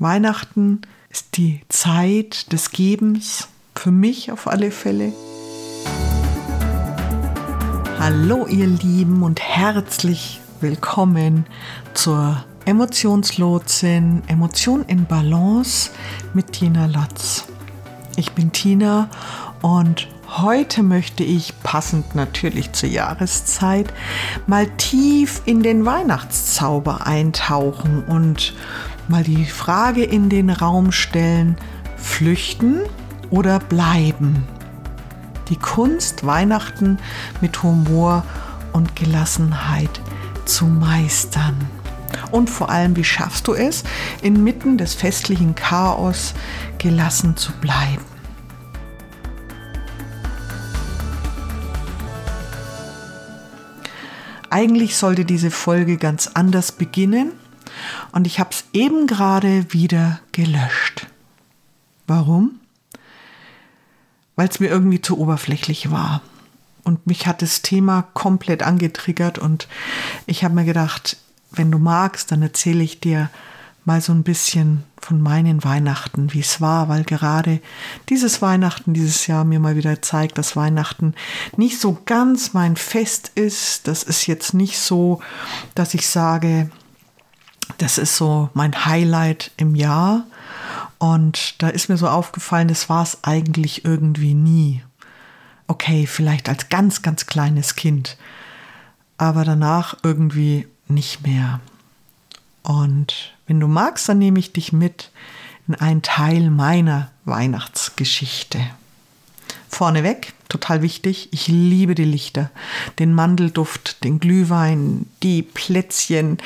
Weihnachten ist die Zeit des Gebens, für mich auf alle Fälle. Hallo ihr Lieben und herzlich willkommen zur Emotionslotsin Emotion in Balance mit Tina Lotz. Ich bin Tina und heute möchte ich, passend natürlich zur Jahreszeit, mal tief in den Weihnachtszauber eintauchen und mal die Frage in den Raum stellen, flüchten oder bleiben? Die Kunst, Weihnachten mit Humor und Gelassenheit zu meistern. Und vor allem, wie schaffst du es, inmitten des festlichen Chaos gelassen zu bleiben? Eigentlich sollte diese Folge ganz anders beginnen und ich habe es eben gerade wieder gelöscht. Warum? Weil es mir irgendwie zu oberflächlich war. Und mich hat das Thema komplett angetriggert und ich habe mir gedacht, wenn du magst, dann erzähle ich dir mal so ein bisschen von meinen Weihnachten, wie es war, weil gerade dieses Weihnachten dieses Jahr mir mal wieder zeigt, dass Weihnachten nicht so ganz mein Fest ist. Das ist jetzt nicht so, dass ich sage, das ist so mein Highlight im Jahr. Und da ist mir so aufgefallen, das war es eigentlich irgendwie nie. Okay, vielleicht als ganz, ganz kleines Kind, aber danach irgendwie nicht mehr. Und wenn du magst, dann nehme ich dich mit in einen Teil meiner Weihnachtsgeschichte. Vorneweg, total wichtig, ich liebe die Lichter, den Mandelduft, den Glühwein, die Plätzchen.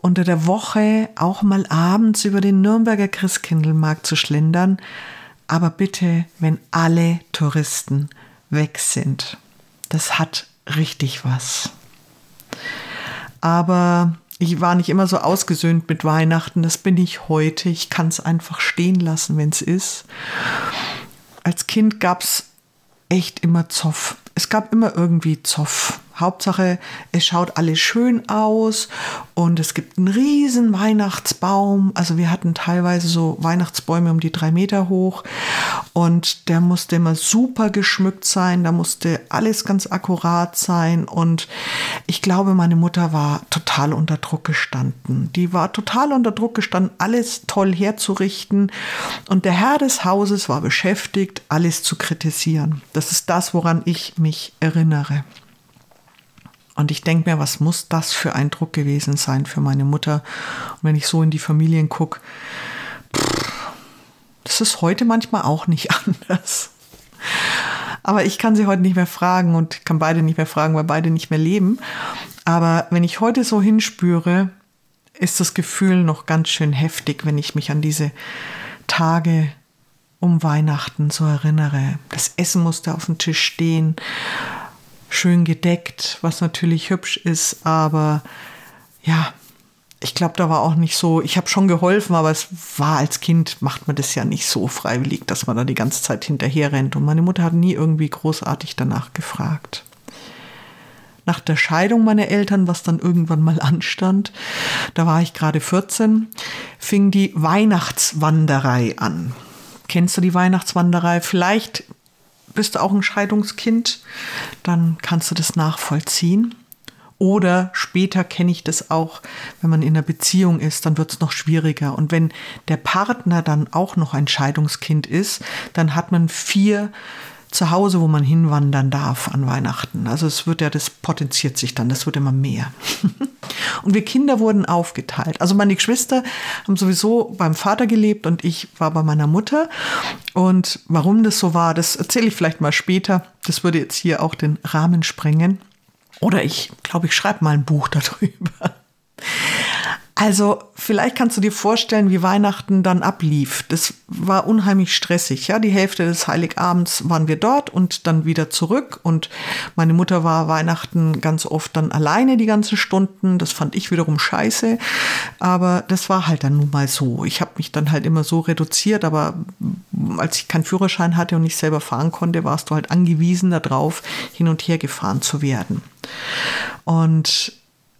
Unter der Woche auch mal abends über den Nürnberger Christkindlmarkt zu schlendern, aber bitte, wenn alle Touristen weg sind. Das hat richtig was. Aber ich war nicht immer so ausgesöhnt mit Weihnachten, das bin ich heute. Ich kann es einfach stehen lassen, wenn es ist. Als Kind gab es echt immer Zoff. Es gab immer irgendwie Zoff. Hauptsache, es schaut alles schön aus und es gibt einen riesen Weihnachtsbaum. Also wir hatten teilweise so Weihnachtsbäume um die drei Meter hoch und der musste immer super geschmückt sein. Da musste alles ganz akkurat sein und ich glaube, meine Mutter war total unter Druck gestanden. Die war total unter Druck gestanden, alles toll herzurichten und der Herr des Hauses war beschäftigt, alles zu kritisieren. Das ist das, woran ich mich erinnere. Und ich denke mir, was muss das für ein Druck gewesen sein für meine Mutter? Und wenn ich so in die Familien gucke, das ist heute manchmal auch nicht anders. Aber ich kann sie heute nicht mehr fragen und kann beide nicht mehr fragen, weil beide nicht mehr leben. Aber wenn ich heute so hinspüre, ist das Gefühl noch ganz schön heftig, wenn ich mich an diese Tage um Weihnachten so erinnere. Das Essen musste auf dem Tisch stehen schön gedeckt, was natürlich hübsch ist, aber ja, ich glaube, da war auch nicht so, ich habe schon geholfen, aber es war als Kind, macht man das ja nicht so freiwillig, dass man da die ganze Zeit hinterher rennt. Und meine Mutter hat nie irgendwie großartig danach gefragt. Nach der Scheidung meiner Eltern, was dann irgendwann mal anstand, da war ich gerade 14, fing die Weihnachtswanderei an. Kennst du die Weihnachtswanderei? Vielleicht bist auch ein Scheidungskind, dann kannst du das nachvollziehen. Oder später kenne ich das auch, wenn man in einer Beziehung ist, dann wird es noch schwieriger. Und wenn der Partner dann auch noch ein Scheidungskind ist, dann hat man vier zu Hause, wo man hinwandern darf an Weihnachten. Also es wird ja, das potenziert sich dann, das wird immer mehr. und wir Kinder wurden aufgeteilt. Also meine Geschwister haben sowieso beim Vater gelebt und ich war bei meiner Mutter. Und warum das so war, das erzähle ich vielleicht mal später. Das würde jetzt hier auch den Rahmen sprengen. Oder ich glaube, ich schreibe mal ein Buch darüber. Also vielleicht kannst du dir vorstellen, wie Weihnachten dann ablief. Das war unheimlich stressig. Ja, die Hälfte des Heiligabends waren wir dort und dann wieder zurück. Und meine Mutter war Weihnachten ganz oft dann alleine die ganzen Stunden. Das fand ich wiederum scheiße. Aber das war halt dann nun mal so. Ich habe mich dann halt immer so reduziert. Aber als ich keinen Führerschein hatte und nicht selber fahren konnte, warst du halt angewiesen darauf, hin und her gefahren zu werden. Und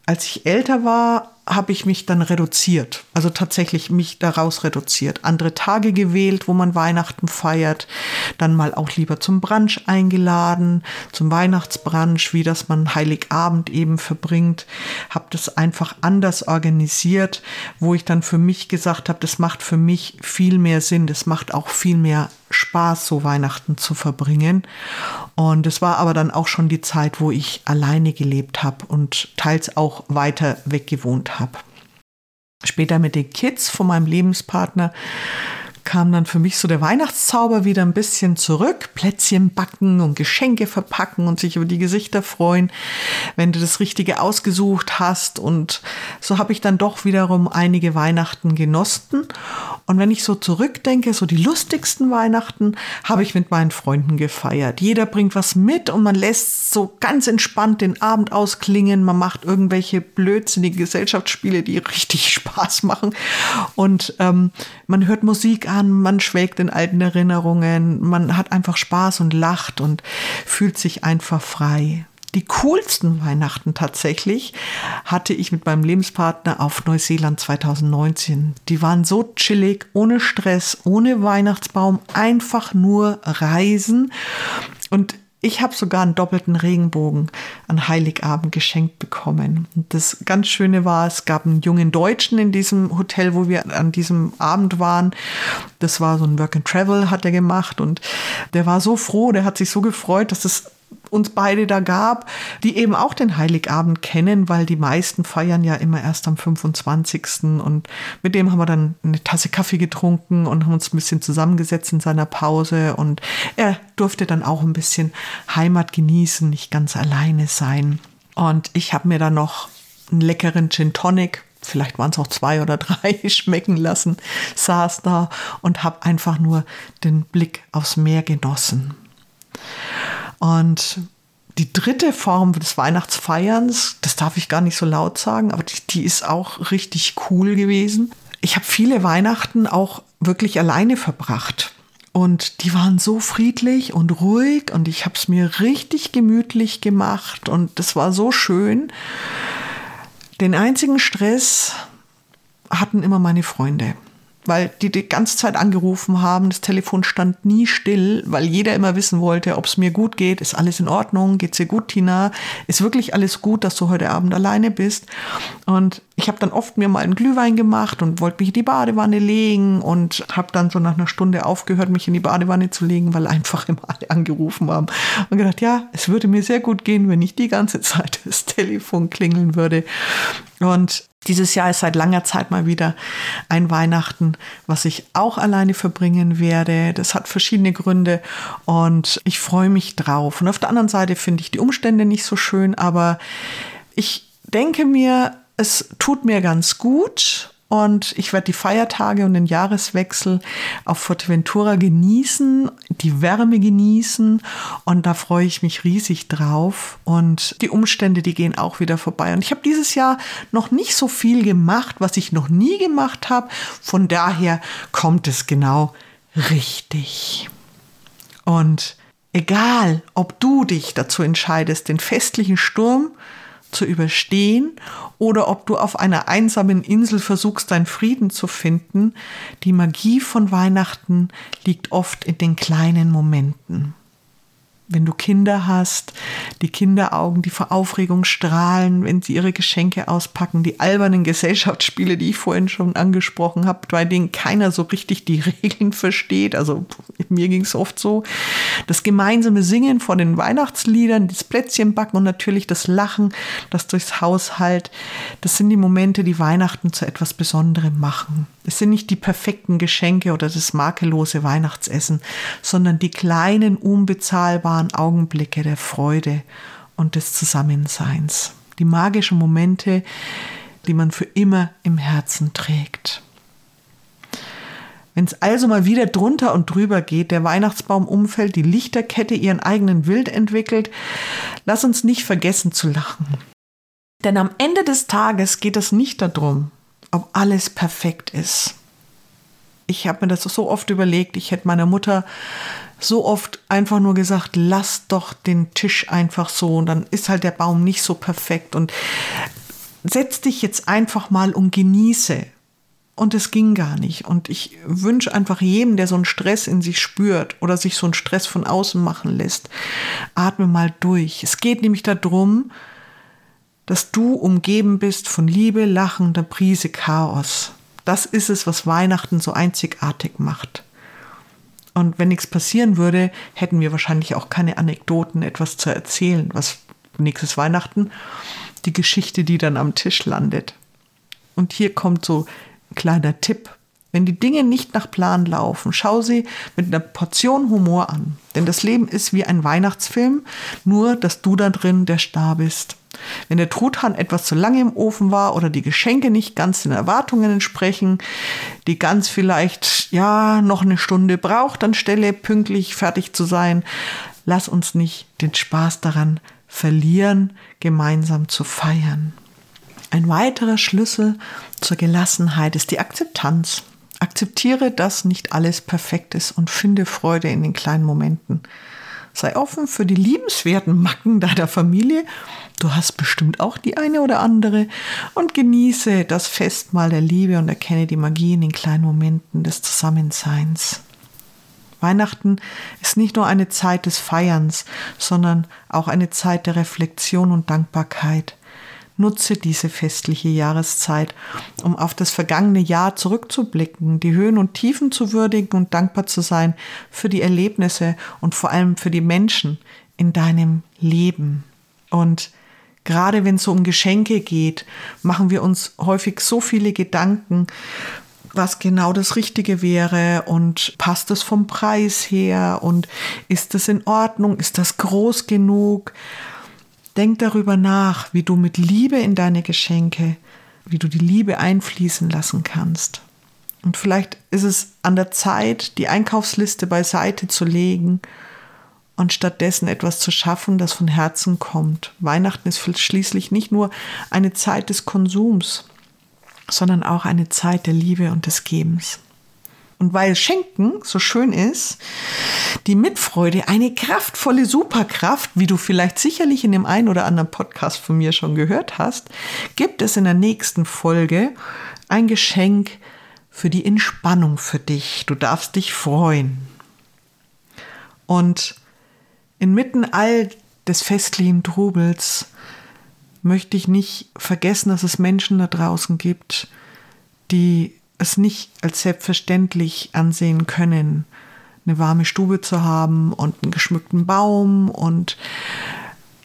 als ich älter war, habe ich mich dann reduziert, also tatsächlich mich daraus reduziert. Andere Tage gewählt, wo man Weihnachten feiert, dann mal auch lieber zum Brunch eingeladen, zum Weihnachtsbrunch, wie das man Heiligabend eben verbringt, habe das einfach anders organisiert, wo ich dann für mich gesagt habe, das macht für mich viel mehr Sinn, das macht auch viel mehr Spaß, so Weihnachten zu verbringen. Und es war aber dann auch schon die Zeit, wo ich alleine gelebt habe und teils auch weiter weg gewohnt habe. Später mit den Kids von meinem Lebenspartner kam dann für mich so der Weihnachtszauber wieder ein bisschen zurück. Plätzchen backen und Geschenke verpacken und sich über die Gesichter freuen, wenn du das Richtige ausgesucht hast. Und so habe ich dann doch wiederum einige Weihnachten genossen. Und wenn ich so zurückdenke, so die lustigsten Weihnachten habe ich mit meinen Freunden gefeiert. Jeder bringt was mit und man lässt so ganz entspannt den Abend ausklingen. Man macht irgendwelche blödsinnigen Gesellschaftsspiele, die richtig Spaß machen. Und ähm, man hört Musik an an, man schwelgt in alten Erinnerungen, man hat einfach Spaß und lacht und fühlt sich einfach frei. Die coolsten Weihnachten tatsächlich hatte ich mit meinem Lebenspartner auf Neuseeland 2019. Die waren so chillig, ohne Stress, ohne Weihnachtsbaum, einfach nur reisen. Und ich habe sogar einen doppelten Regenbogen an Heiligabend geschenkt bekommen. Und das ganz Schöne war, es gab einen jungen Deutschen in diesem Hotel, wo wir an diesem Abend waren. Das war so ein Work and Travel, hat er gemacht. Und der war so froh, der hat sich so gefreut, dass es uns beide da gab, die eben auch den Heiligabend kennen, weil die meisten feiern ja immer erst am 25. Und mit dem haben wir dann eine Tasse Kaffee getrunken und haben uns ein bisschen zusammengesetzt in seiner Pause. Und er durfte dann auch ein bisschen Heimat genießen, nicht ganz alleine sein. Und ich habe mir dann noch einen leckeren Gin Tonic vielleicht waren es auch zwei oder drei, schmecken lassen, saß da und habe einfach nur den Blick aufs Meer genossen. Und die dritte Form des Weihnachtsfeierns, das darf ich gar nicht so laut sagen, aber die, die ist auch richtig cool gewesen. Ich habe viele Weihnachten auch wirklich alleine verbracht. Und die waren so friedlich und ruhig und ich habe es mir richtig gemütlich gemacht und das war so schön. Den einzigen Stress hatten immer meine Freunde weil die die ganze Zeit angerufen haben. Das Telefon stand nie still, weil jeder immer wissen wollte, ob es mir gut geht. Ist alles in Ordnung? Geht's dir gut, Tina? Ist wirklich alles gut, dass du heute Abend alleine bist? Und ich habe dann oft mir mal einen Glühwein gemacht und wollte mich in die Badewanne legen und habe dann so nach einer Stunde aufgehört, mich in die Badewanne zu legen, weil einfach immer alle angerufen haben. Und gedacht, ja, es würde mir sehr gut gehen, wenn nicht die ganze Zeit das Telefon klingeln würde. Und dieses Jahr ist seit langer Zeit mal wieder ein Weihnachten, was ich auch alleine verbringen werde. Das hat verschiedene Gründe und ich freue mich drauf. Und auf der anderen Seite finde ich die Umstände nicht so schön, aber ich denke mir, es tut mir ganz gut und ich werde die Feiertage und den Jahreswechsel auf Fuerteventura genießen, die Wärme genießen und da freue ich mich riesig drauf. Und die Umstände, die gehen auch wieder vorbei. Und ich habe dieses Jahr noch nicht so viel gemacht, was ich noch nie gemacht habe. Von daher kommt es genau richtig. Und egal, ob du dich dazu entscheidest, den festlichen Sturm zu überstehen oder ob du auf einer einsamen Insel versuchst, deinen Frieden zu finden, die Magie von Weihnachten liegt oft in den kleinen Momenten wenn du Kinder hast, die Kinderaugen, die vor Aufregung strahlen, wenn sie ihre Geschenke auspacken, die albernen Gesellschaftsspiele, die ich vorhin schon angesprochen habe, bei denen keiner so richtig die Regeln versteht. Also mir ging es oft so. Das gemeinsame Singen vor den Weihnachtsliedern, das Plätzchenbacken und natürlich das Lachen, das durchs Haus halt. Das sind die Momente, die Weihnachten zu etwas Besonderem machen. Es sind nicht die perfekten Geschenke oder das makellose Weihnachtsessen, sondern die kleinen, unbezahlbaren Augenblicke der Freude und des Zusammenseins. Die magischen Momente, die man für immer im Herzen trägt. Wenn es also mal wieder drunter und drüber geht, der Weihnachtsbaum umfällt, die Lichterkette ihren eigenen Wild entwickelt, lass uns nicht vergessen zu lachen. Denn am Ende des Tages geht es nicht darum, ob alles perfekt ist. Ich habe mir das so oft überlegt, ich hätte meiner Mutter so oft einfach nur gesagt, lass doch den Tisch einfach so und dann ist halt der Baum nicht so perfekt und setz dich jetzt einfach mal und genieße. Und es ging gar nicht. Und ich wünsche einfach jedem, der so einen Stress in sich spürt oder sich so einen Stress von außen machen lässt, atme mal durch. Es geht nämlich darum, dass du umgeben bist von Liebe, Lachen, der Prise Chaos. Das ist es, was Weihnachten so einzigartig macht. Und wenn nichts passieren würde, hätten wir wahrscheinlich auch keine Anekdoten, etwas zu erzählen. Was nächstes Weihnachten? Die Geschichte, die dann am Tisch landet. Und hier kommt so ein kleiner Tipp. Wenn die Dinge nicht nach Plan laufen, schau sie mit einer Portion Humor an. Denn das Leben ist wie ein Weihnachtsfilm, nur dass du da drin der Star bist. Wenn der Truthahn etwas zu lange im Ofen war oder die Geschenke nicht ganz den Erwartungen entsprechen, die ganz vielleicht ja noch eine Stunde braucht anstelle pünktlich fertig zu sein, lass uns nicht den Spaß daran verlieren, gemeinsam zu feiern. Ein weiterer Schlüssel zur Gelassenheit ist die Akzeptanz. Akzeptiere, dass nicht alles perfekt ist und finde Freude in den kleinen Momenten. Sei offen für die liebenswerten Macken deiner Familie. Du hast bestimmt auch die eine oder andere. Und genieße das Festmahl der Liebe und erkenne die Magie in den kleinen Momenten des Zusammenseins. Weihnachten ist nicht nur eine Zeit des Feierns, sondern auch eine Zeit der Reflexion und Dankbarkeit. Nutze diese festliche Jahreszeit, um auf das vergangene Jahr zurückzublicken, die Höhen und Tiefen zu würdigen und dankbar zu sein für die Erlebnisse und vor allem für die Menschen in deinem Leben. Und gerade wenn es so um Geschenke geht, machen wir uns häufig so viele Gedanken, was genau das Richtige wäre und passt es vom Preis her und ist das in Ordnung, ist das groß genug? Denk darüber nach, wie du mit Liebe in deine Geschenke, wie du die Liebe einfließen lassen kannst. Und vielleicht ist es an der Zeit, die Einkaufsliste beiseite zu legen und stattdessen etwas zu schaffen, das von Herzen kommt. Weihnachten ist schließlich nicht nur eine Zeit des Konsums, sondern auch eine Zeit der Liebe und des Gebens. Und weil Schenken so schön ist, die Mitfreude eine kraftvolle Superkraft, wie du vielleicht sicherlich in dem einen oder anderen Podcast von mir schon gehört hast, gibt es in der nächsten Folge ein Geschenk für die Entspannung für dich. Du darfst dich freuen. Und inmitten all des festlichen Trubels möchte ich nicht vergessen, dass es Menschen da draußen gibt, die es nicht als selbstverständlich ansehen können, eine warme Stube zu haben und einen geschmückten Baum und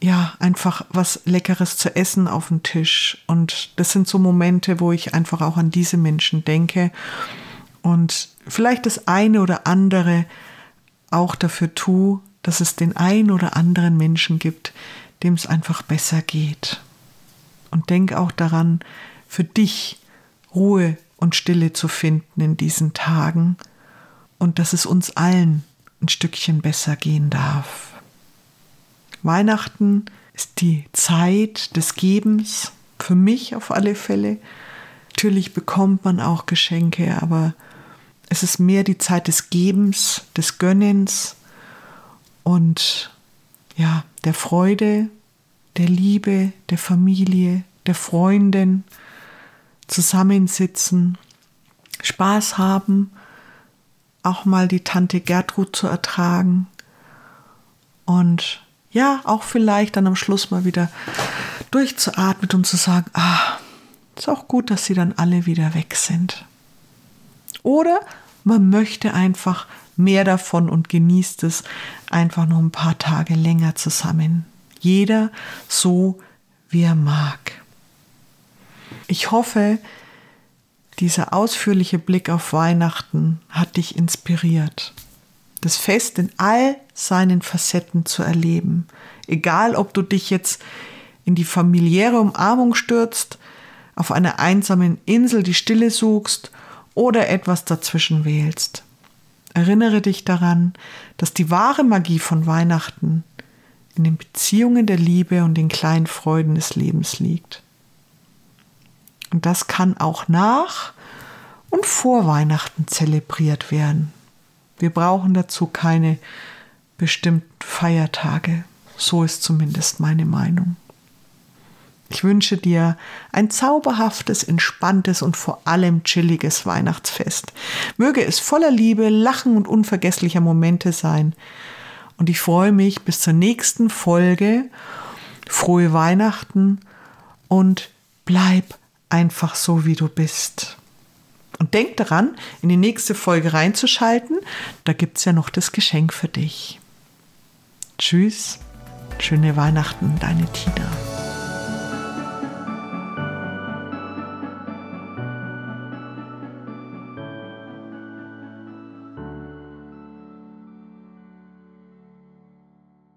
ja, einfach was Leckeres zu essen auf dem Tisch. Und das sind so Momente, wo ich einfach auch an diese Menschen denke und vielleicht das eine oder andere auch dafür tue, dass es den einen oder anderen Menschen gibt, dem es einfach besser geht. Und denk auch daran, für dich Ruhe und Stille zu finden in diesen Tagen und dass es uns allen ein Stückchen besser gehen darf. Weihnachten ist die Zeit des Gebens, für mich auf alle Fälle. Natürlich bekommt man auch Geschenke, aber es ist mehr die Zeit des Gebens, des Gönnens und ja, der Freude, der Liebe, der Familie, der Freundin, zusammensitzen, Spaß haben, auch mal die Tante Gertrud zu ertragen und ja, auch vielleicht dann am Schluss mal wieder durchzuatmen und zu sagen, ah, ist auch gut, dass sie dann alle wieder weg sind. Oder man möchte einfach mehr davon und genießt es einfach noch ein paar Tage länger zusammen. Jeder so, wie er mag. Ich hoffe, dieser ausführliche Blick auf Weihnachten hat dich inspiriert, das Fest in all seinen Facetten zu erleben. Egal, ob du dich jetzt in die familiäre Umarmung stürzt, auf einer einsamen Insel die Stille suchst oder etwas dazwischen wählst. Erinnere dich daran, dass die wahre Magie von Weihnachten in den Beziehungen der Liebe und den kleinen Freuden des Lebens liegt. Und das kann auch nach und vor Weihnachten zelebriert werden. Wir brauchen dazu keine bestimmten Feiertage. So ist zumindest meine Meinung. Ich wünsche dir ein zauberhaftes, entspanntes und vor allem chilliges Weihnachtsfest. Möge es voller Liebe, Lachen und unvergesslicher Momente sein. Und ich freue mich bis zur nächsten Folge. Frohe Weihnachten und bleib einfach so, wie du bist. Und denk daran, in die nächste Folge reinzuschalten. Da gibt es ja noch das Geschenk für dich. Tschüss, schöne Weihnachten, deine Tina.